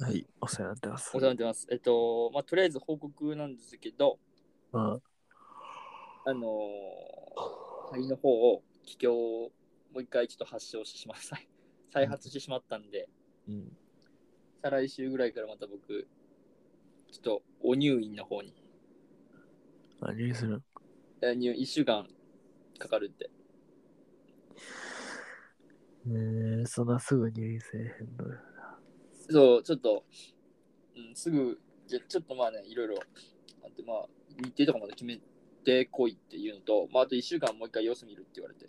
はい、お世話になってます。お世話になってます。えっと、まあ、とりあえず報告なんですけど、うん、あのー、肺の方を、気胸をもう一回ちょっと発症してしまった、再発してしまったんで、うん。再来週ぐらいからまた僕、ちょっとお入院の方に、何にするえ入1週間かかるって。ねえ、そんなすぐ入院せえへんのよ。そう、ちょっと、うん、すぐ、じゃちょっとまあね、いろいろあって、まあ、日程とかまで決めてこいっていうのと、まあ、あと1週間もう一回様子見るって言われて。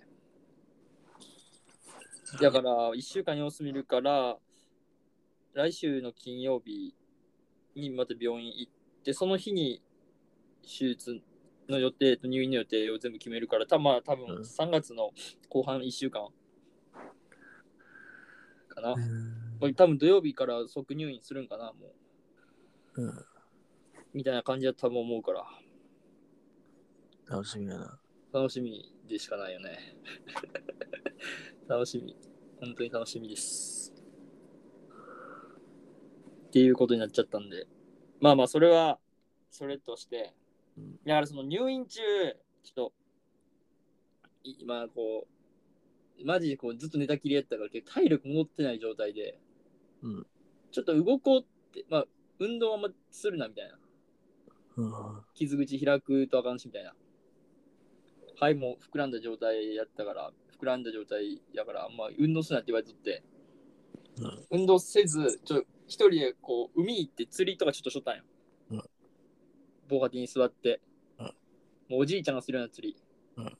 だから、1週間様子見るから、来週の金曜日にまた病院行って、その日に手術の予定と入院の予定を全部決めるから、たまあ、多分うん3月の後半1週間かな。これ多分土曜日から即入院するんかな、もう。うん、みたいな感じだと多分思うから、楽しみやな。楽しみでしかないよね。楽しみ。本当に楽しみです。っていうことになっちゃったんで。まあまあ、それは、それとしてうん、だからその入院中、ちょっと、い今こう、マジでこうずっと寝たきりやったから、体力戻ってない状態で、うん。ちょっと動こうって、まあ、運動はあんまするなみたいな。うん、傷口開くとあかんしみたいな。肺も膨らんだ状態やったから、膨らんだ状態やから、まあ、運動するなって言われとって、うん。運動せず、ちょ一人でこう海行って釣りとかちょっとしとったんよ。うん。防波堤に座って、うん。もうおじいちゃんがするような釣り、うん。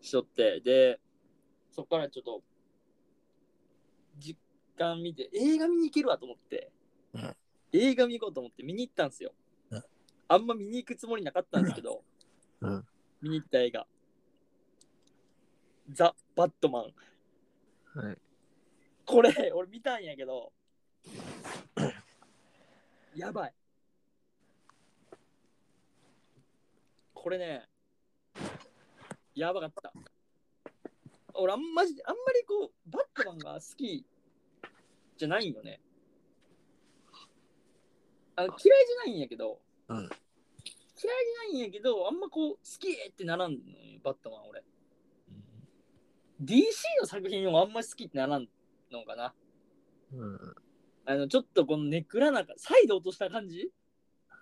しとって、で、そこからちょっと、実感見て、映画見に行けるわと思って、うん映画見に行こうと思って見に行ったんですよ。うんあんま見に行くつもりなかったんですけど、うん、見に行った映画。ザ・バットマン。はい。これ、俺見たんやけど、やばい。これね、やばかった。俺、あんまじ、あんまりこう、バットマンが好きじゃないんよね。あの嫌いじゃないんやけど、うん、嫌いじゃないんやけど、あんまこう、好きってならんのよ、バットマン、俺。DC の作品をあんまり好きってならんのかな。うん、あの、ちょっとこのネクラな、サイド落とした感じ？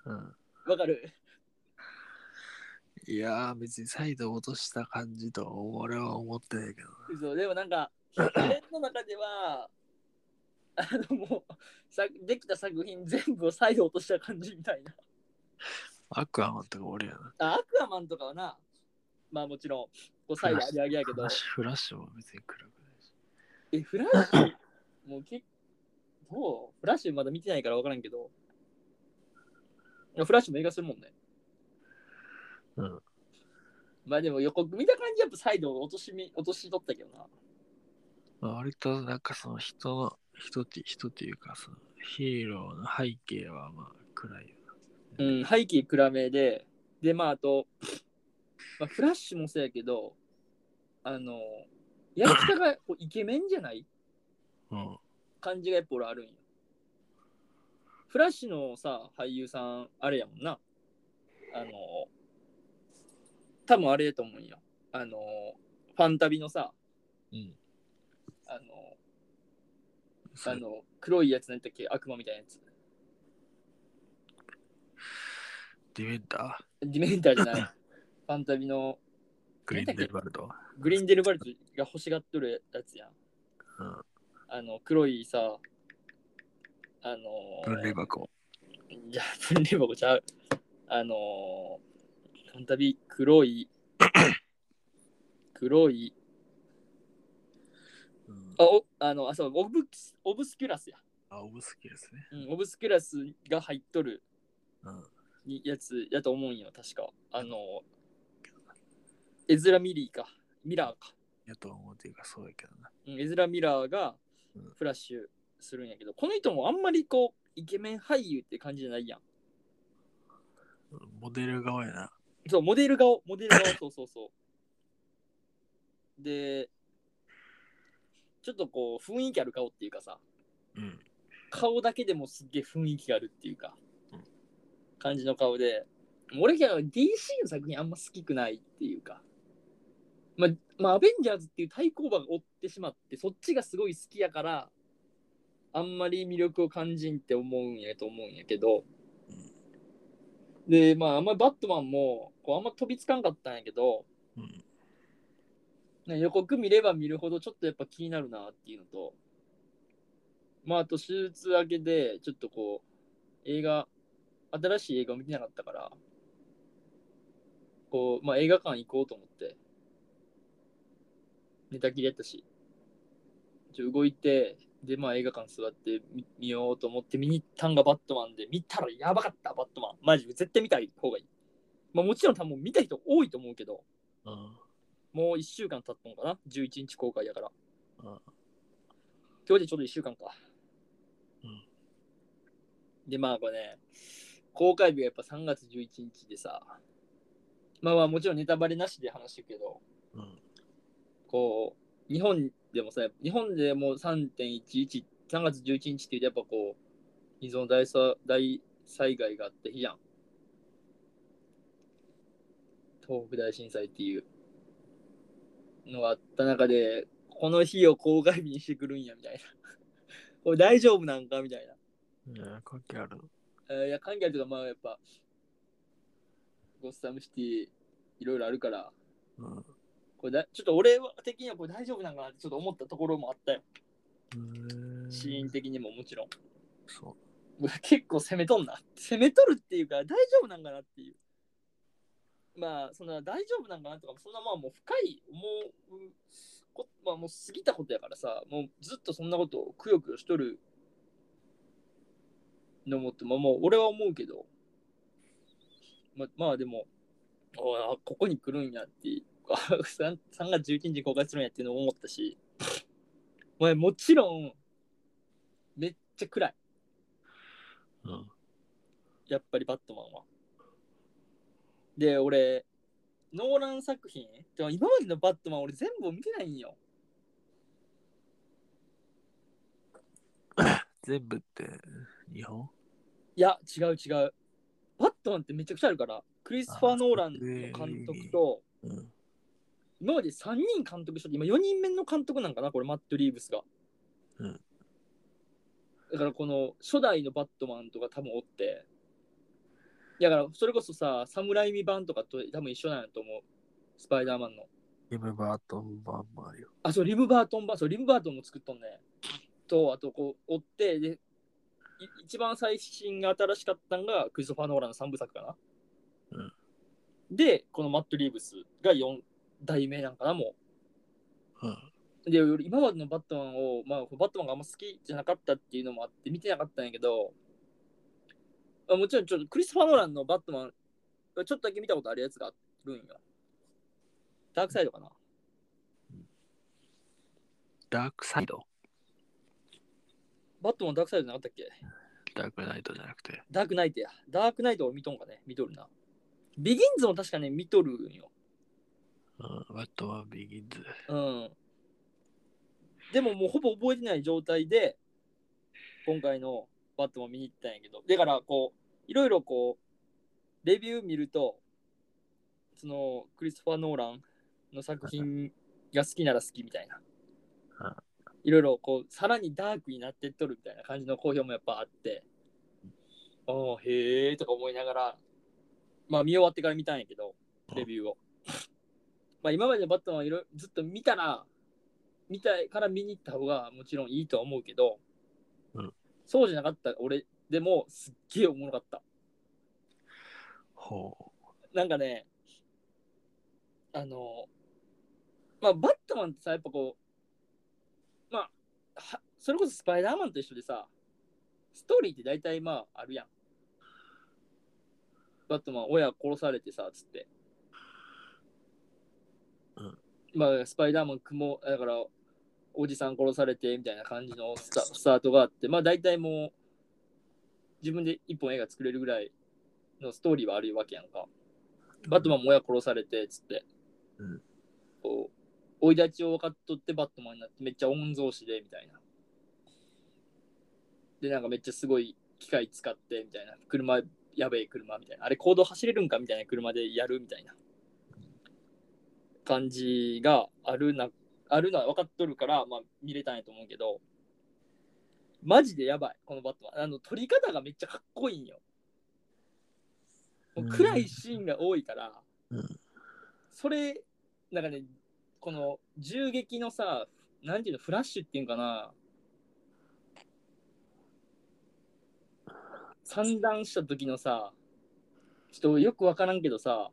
うん。わかる？いやー、別にサイド落とした感じとは俺は思ってないけど。そうでもなんか、俺の中では、あのもうさ、できた作品全部をサイド落とした感じみたいな。アクアマンとか俺やな。あアクアマンとかはな、まあもちろん、こうサイド上げ上げやけどフラッ、シュフラッシュも別に暗くないし。え、フラッシュ、もうけどう？フラッシュまだ見てないから分からんけど、いやフラッシュも映画するもんね。うん。まあでも予告見た感じやっぱサイドを落としみ落としとったけどな。まあ、割となんかその人の、人って人っていうかそのヒーローの背景はまあ暗いようん、背景暗めで、で、まああと、まあ、フラッシュもそうやけど、あの、役者がこうイケメンじゃない？な。うん。感じがやっぱ俺あるんよ。フラッシュのさ、俳優さん、あれやもんな。あの、多分あれやと思うんよ。あの、ファンタビのさ、うん。あの、あの、黒いやつなんだっけ？悪魔みたいなやつ。ディメンター？ディメンターじゃない。ファンタビのグリーンデルバルド。グリンデルバルトが欲しがっとるやつやん。うん。あの、黒いさ、あの分類箱。じゃあ、分類箱ちゃう。あのー、ファンタビ黒い、黒い、うん。あ、おあの、あ、そう、オブスオブスキュラスや。あ、オブスキルですね。うん、オブスキュラスが入っとるうん。にやつやと思うんよ、確か。あのエズラ・ミリーか。ミラーか。やと思うっていうかそうやけどな。うんエズラ・ミラーがうんフラッシュするんやけど、この人もあんまりこう、イケメン俳優って感じじゃないやん。うんモデル側やな。そう、モデル顔、モデル顔、そうそうそう。で、ちょっとこう、雰囲気ある顔っていうかさ、うん。顔だけでもすっげえ雰囲気があるっていうかうん、感じの顔で、俺が DC の作品あんま好きくないっていうか、まあ、まあ、アベンジャーズっていう対抗馬が追ってしまって、そっちがすごい好きやから、あんまり魅力を感じんって思うんやと思うんやけど、で、まあ、あんまりバットマンも、こうあんま飛びつかんかったんやけど、うん。ね、予告見れば見るほどちょっとやっぱ気になるなっていうのと、まああと手術明けでちょっとこう映画、新しい映画を見てなかったから、こう、まあ映画館行こうと思って、寝たきりやったし、ちょ動いて、でまあ映画館座って見ようと思って見に行ったんがバットマンで、見たらやばかった、バットマン。マジ絶対見たい方がいい。まあもちろん多分見た人多いと思うけど、うん。もう1週間経ったのかな ?11 日公開やから。うん今日でちょうど1週間か。うんで、まあこれね、公開日がやっぱ3月11日でさ、まあまあもちろんネタバレなしで話してるけど、うん。こう、日本でもさ、日本でも3.11、3月11日っていうとやっぱこう、依存大さ大災害があった日じゃん。東北大震災っていうのがあった中で、この日を公開日にしてくるんやみたいな。これ大丈夫なんかみたいな。いや、関係あるの。えーいや、関係あるとか、まあやっぱ、ゴッサムシティ、いろいろあるから、うん。これだちょっと俺は的にはこれ大丈夫なんかなってちょっと思ったところもあったよ。うんシーン的にももちろん。そう結構攻めとんな。攻めとるっていうか、大丈夫なんかなっていう。まあ、そんな大丈夫なんかなとか、そんなまあもう深い思うこ、まあもう過ぎたことやからさ、もうずっとそんなことをくよくよしとるのもって、まあもう俺は思うけど、ままあでも、あここに来るんやっていう、3, 3月11日に公開するんやっていうのを思ったし、まあもちろん、めっちゃ暗い。うん。やっぱりバットマンは。で、俺、ノーラン作品、でも今までのバットマン俺全部見てないんよ。全部って日本？いや、違う違う。バットマンってめちゃくちゃあるから、クリスファー・ノーランの監督と、うん。今まで3人監督しとって、今4人目の監督なんかな、これ、マット・リーブスが。うんだからこの初代のバットマンとか多分おって、だからそれこそさ、サムライミ版とかと多分一緒なんやと思う。スパイダーマンの。リムバートン版もあるよ。あ、そう、リムバートン版、そう、リムバートンも作っとんね。と、あと、こう、追って、で、い一番最新が新しかったのが、クリストファー・ノーランの3部作かな。うんで、このマット・リーブスが4代目なんかな、もうん。う。で、俺今までのバットマンを、まあ、バットマンがあんま好きじゃなかったっていうのもあって、見てなかったんやけど、あもちろん、ちょっとクリストファー・ノーランのバットマン、ちょっとだけ見たことあるやつがあるんよ。ダークサイドかな。ダークサイド？バットマンダークサイドなかったっけ？ダークナイトじゃなくて。ダークナイトや。ダークナイトを見とんかね見とるな。ビギンズも確かね、見とるんよ。うん。バットマンビギンズ。うん。でももうほぼ覚えてない状態で、今回のバットマン見に行ったんやけど、だからこう、いろいろこう、レビュー見ると、その、クリストファー・ノーランの作品が好きなら好きみたいな。いろいろこう、さらにダークになってっとるみたいな感じの好評もやっぱあって、ああ、へえとか思いながら、まあ見終わってから見たんやけど、レビューを。まあ今までのバットマンをいろずっと見たら、見たいから見に行った方がもちろんいいとは思うけど、うんそうじゃなかった俺でもすっげえおもろかった。ほなんかね、あの、まあバットマンってさ、やっぱこう、まあ、はそれこそスパイダーマンと一緒でさ、ストーリーって大体まああるやん。バットマン親殺されてさ、つって。うんまあスパイダーマン雲、だからおじさん殺されてみたいな感じのスタスタートがあって、まあ大体もう自分で一本映画作れるぐらいのストーリーはあるわけやんか。バットマンも親殺されてつって、うんこう生い立ちを分かっとってバットマンになってめっちゃ御曹司でみたいな。で、なんかめっちゃすごい機械使ってみたいな。車、やべえ車みたいな。あれ、行動走れるんかみたいな車でやるみたいな感じがあるな、あるのは分かっとるから、まあ見れたんやと思うけど、マジでやばい、このバットマン。あの、撮り方がめっちゃかっこいいんよ。もう暗いシーンが多いから、うんそれ、なんかね、この銃撃のさ、なんていうの、フラッシュっていうんかな、散弾した時のさ、ちょっとよくわからんけどさ、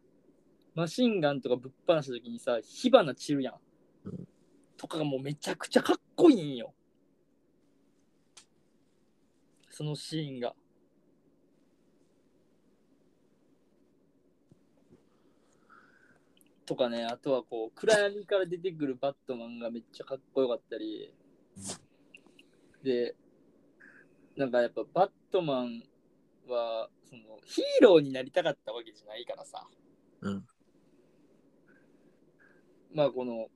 マシンガンとかぶっ放した時にさ、火花散るやん。うんとかがもうめちゃくちゃかっこいいんよ。そのシーンが。とかね、あとはこう、暗闇から出てくるバットマンがめっちゃかっこよかったり、で、なんかやっぱバットマンは、そのヒーローになりたかったわけじゃないからさ、うん。まあこの、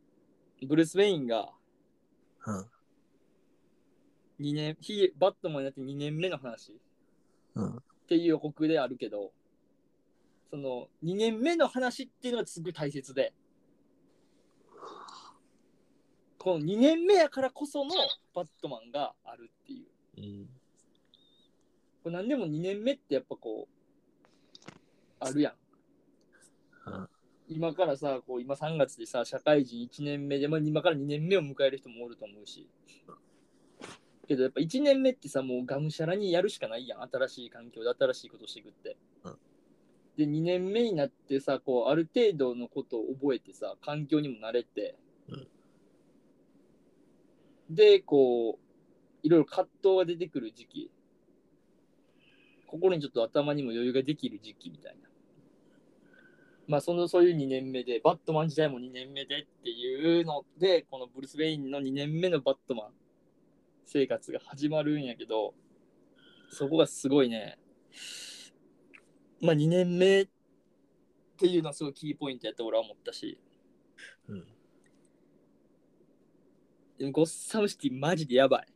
ブルース・ウェインがうん。2年、ヒバットマンになって2年目の話っうん。ていう予告であるけど、その2年目の話っていうのがすごい大切で、この2年目やからこそのバットマンがあるっていう。うん。これ何でも2年目ってやっぱこう、あるやん。うん今からさ、こう今3月でさ、社会人1年目で、まあ、今から2年目を迎える人もおると思うし。けどやっぱ1年目ってさ、もうがむしゃらにやるしかないやん。新しい環境で新しいことしていくって。うんで、2年目になってさ、こうある程度のことを覚えてさ、環境にも慣れて。うんで、こう、いろいろ葛藤が出てくる時期。心にちょっと頭にも余裕ができる時期みたいな。まあそのそういう2年目で、バットマン時代も2年目でっていうので、このブルース・ウェインの2年目のバットマン生活が始まるんやけど、そこがすごいね、まあ2年目っていうのはすごいキーポイントやって俺は思ったし、うん。でもゴッサムシティマジでやばい。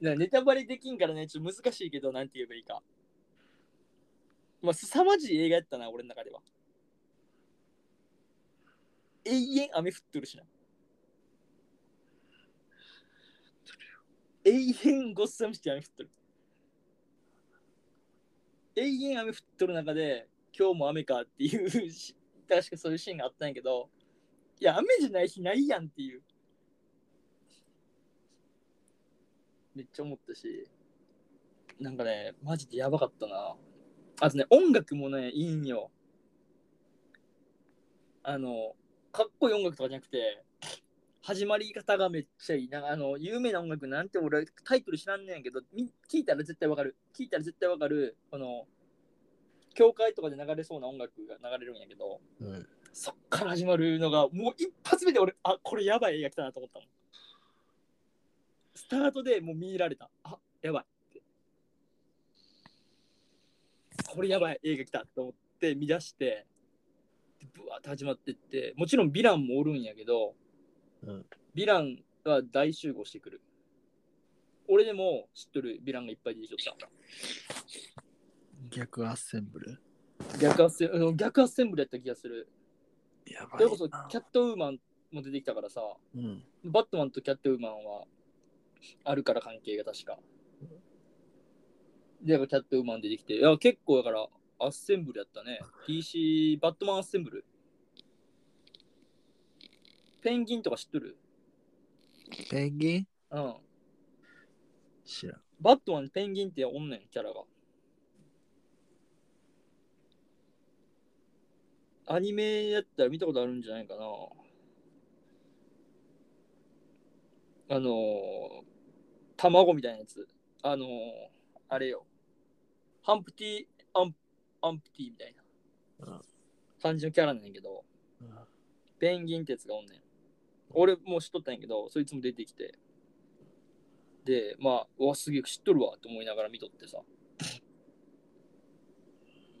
ネタバレできんからね、ちょっと難しいけど、なんて言えばいいか。まあ、凄まじい映画やったな、俺の中では。永遠雨降っとるしな。永遠ゴッサムシティ雨降っとる。永遠雨降っとる中で、今日も雨かっていう、確かそういうシーンがあったんやけど、いや、雨じゃない日ないやんっていう。めっちゃ思ったし、なんかね、マジでやばかったな。あとね、音楽もね、いいんよ。あの、かっこいい音楽とかじゃなくて、始まり方がめっちゃいい。なんかあの、有名な音楽なんて俺タイトル知らんねんけど、み聞いたら絶対わかる。聞いたら絶対わかる。この、教会とかで流れそうな音楽が流れるんやけど、うん。そっから始まるのが、もう一発目で俺、あ、これやばい映画来たなと思ったもん。スタートでもう見入られた。あ、やばいって。これやばい映画来たと思って見出して、でブワーって始まってって、もちろんヴィランもおるんやけど、うん。ヴィランが大集合してくる。俺でも知っとるヴィランがいっぱい出てきとった。逆アッセンブル？逆アッセンうん逆アッセンブルやった気がする。やばいな。それこそキャットウーマンも出てきたからさ、うん。バットマンとキャットウーマンはあるから関係が確か。で、キャットウーマン出てきて、いや結構だからアッセンブルやったね。DC、バットマンアッセンブル？ペンギンとか知っとる？ペンギン？うん。知らん。バットマンにペンギンっておんねん、キャラが。アニメやったら見たことあるんじゃないかな。あのー、卵みたいなやつ。あのー、あれよ。ハンプティ、アンアンプティみたいな感じのキャラなんやけど、ペンギンってやつがおんねん。俺もう知っとったんやけど、そいつも出てきて。で、まあ、うわ、すげえ知っとるわと思いながら見とってさ。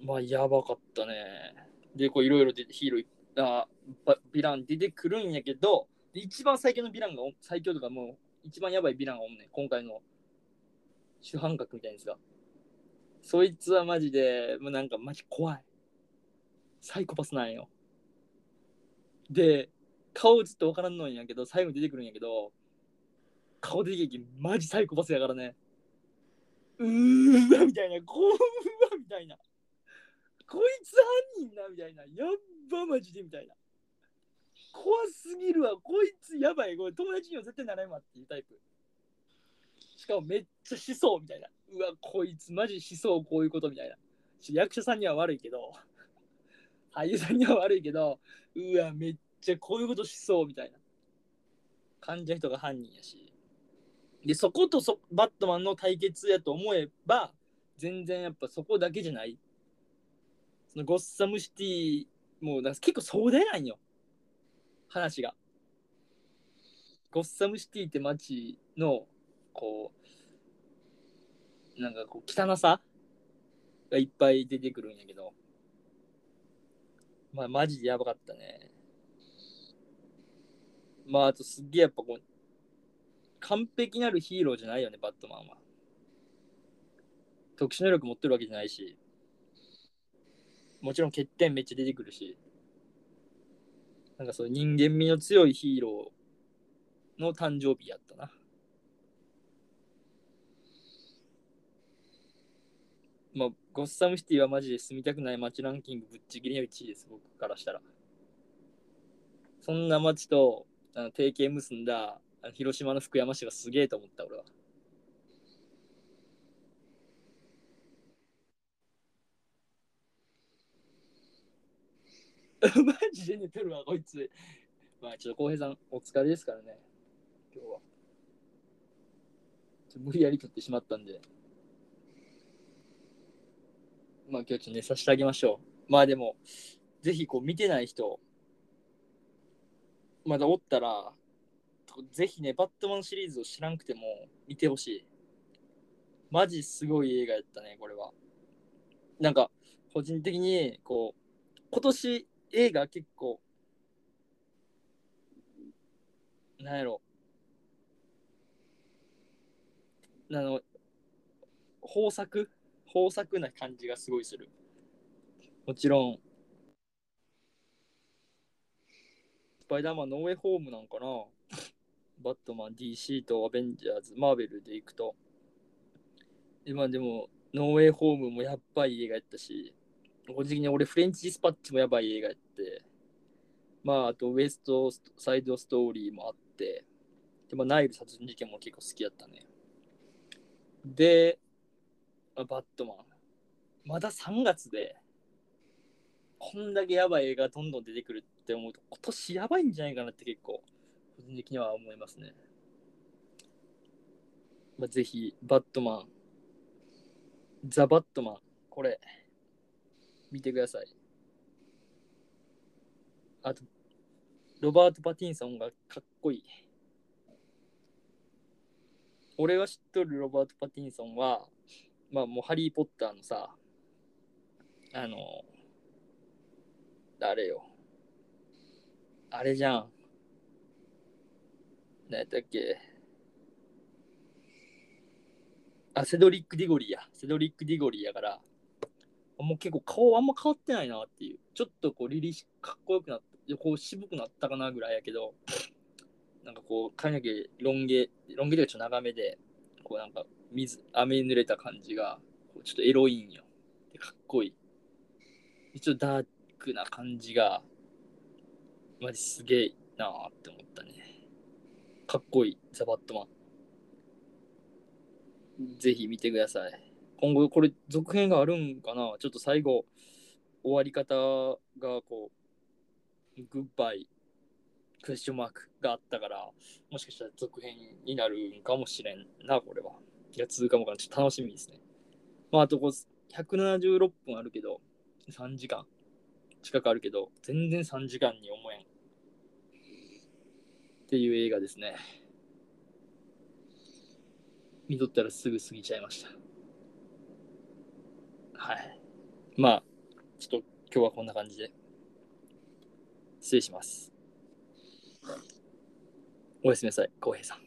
まあ、やばかったね。で、こういろいろ出て、ヒーローあヴィラン出てくるんやけど、一番最強のヴィランが、最強とかもう、一番やばいヴィランがおんねん。今回の主犯格みたいなやつが。そいつはマジで、もうなんかマジ怖い。サイコパスなんよ。で、顔ずっとわからんのんやけど、最後に出てくるんやけど、顔出てきてマジサイコパスやからね。うーわみたいな、こうわみたいな。こいつ犯人なみたいな。やっばマジでみたいな。怖すぎるわ。こいつやばい。これ友達には絶対ならんわっていうタイプ。しかもめっちゃしそうみたいな。うわ、こいつマジしそうこういうことみたいな。役者さんには悪いけど、俳優さんには悪いけど、うわ、めっちゃこういうことしそうみたいな。感じの人が犯人やし。で、そことそバットマンの対決やと思えば、全然やっぱそこだけじゃない。そのゴッサムシティ、もうなんか結構壮大なんよ。話が。ゴッサムシティって街の、こう、なんかこう汚さがいっぱい出てくるんやけど、まあマジでやばかったね。まああとすっげえやっぱこう、完璧なるヒーローじゃないよね、バットマンは。特殊能力持ってるわけじゃないし、もちろん欠点めっちゃ出てくるし、なんかそう人間味の強いヒーローの誕生日やったな。まあ、ゴッサムシティはマジで住みたくない街ランキングぶっちぎりの1位です、僕からしたら。そんな街とあの提携結んだあの広島の福山市がすげえと思った、俺は。マジで寝てるわ、こいつ。まあ、ちょっと浩平さん、お疲れですからね、今日は。無理やり取ってしまったんで。まあ、今日ちょっと寝させてあげましょう。まあでも、ぜひこう見てない人、まだおったら、ぜひね、バットマンシリーズを知らんくても見てほしい。マジすごい映画やったね、これは。なんか、個人的に、こう、今年映画結構、なんやろ。あの、豊作豊作な感じがすごいする。もちろん、スパイダーマンノーウェイホームなんかなバットマン、DC とアベンジャーズ、マーベルでいくと。今でも、ノーウェイホームもやっばい映画やったし、個人的に俺フレンチディスパッチもやばい映画やって、まあ、あとウエストサイドストーリーもあって、でまあ、ナイル殺人事件も結構好きやったね。で、バットマン。まだ3月で、こんだけやばい映画どんどん出てくるって思うと、今年やばいんじゃないかなって結構、個人的には思いますね。まあ、ぜひ、バットマン、ザ・バットマン、これ、見てください。あと、ロバート・パティンソンがかっこいい。俺が知っとるロバート・パティンソンは、まあもうハリー・ポッターのさ、あの、あれよ。あれじゃん。何やったっけ。あ、セドリック・ディゴリーや。セドリック・ディゴリーやから、もう結構顔あんま変わってないなっていう。ちょっとこう、凛々しかっこよくなった、こう渋くなったかなぐらいやけど、なんかこう、髪の毛ロン毛、ロン毛でちょっと長めで、こうなんか水、雨濡れた感じが、こうちょっとエロいんよ。で、かっこいい。ちょっとダークな感じが、マジすげえなーって思ったね。かっこいい、ザ・バットマン。ぜひ見てください。今後これ続編があるんかな？ちょっと最後終わり方がこうグッバイクエスチョンマークがあったからもしかしたら続編になるんかもしれんなこれは。いや続くかもかなちょっと楽しみですね。まああとこう176分あるけど3時間。近くあるけど全然3時間に思えん。っていう映画ですね。見とったらすぐ過ぎちゃいました。はい。まあ、ちょっと今日はこんな感じで。失礼します。おやすみなさい、浩平さん。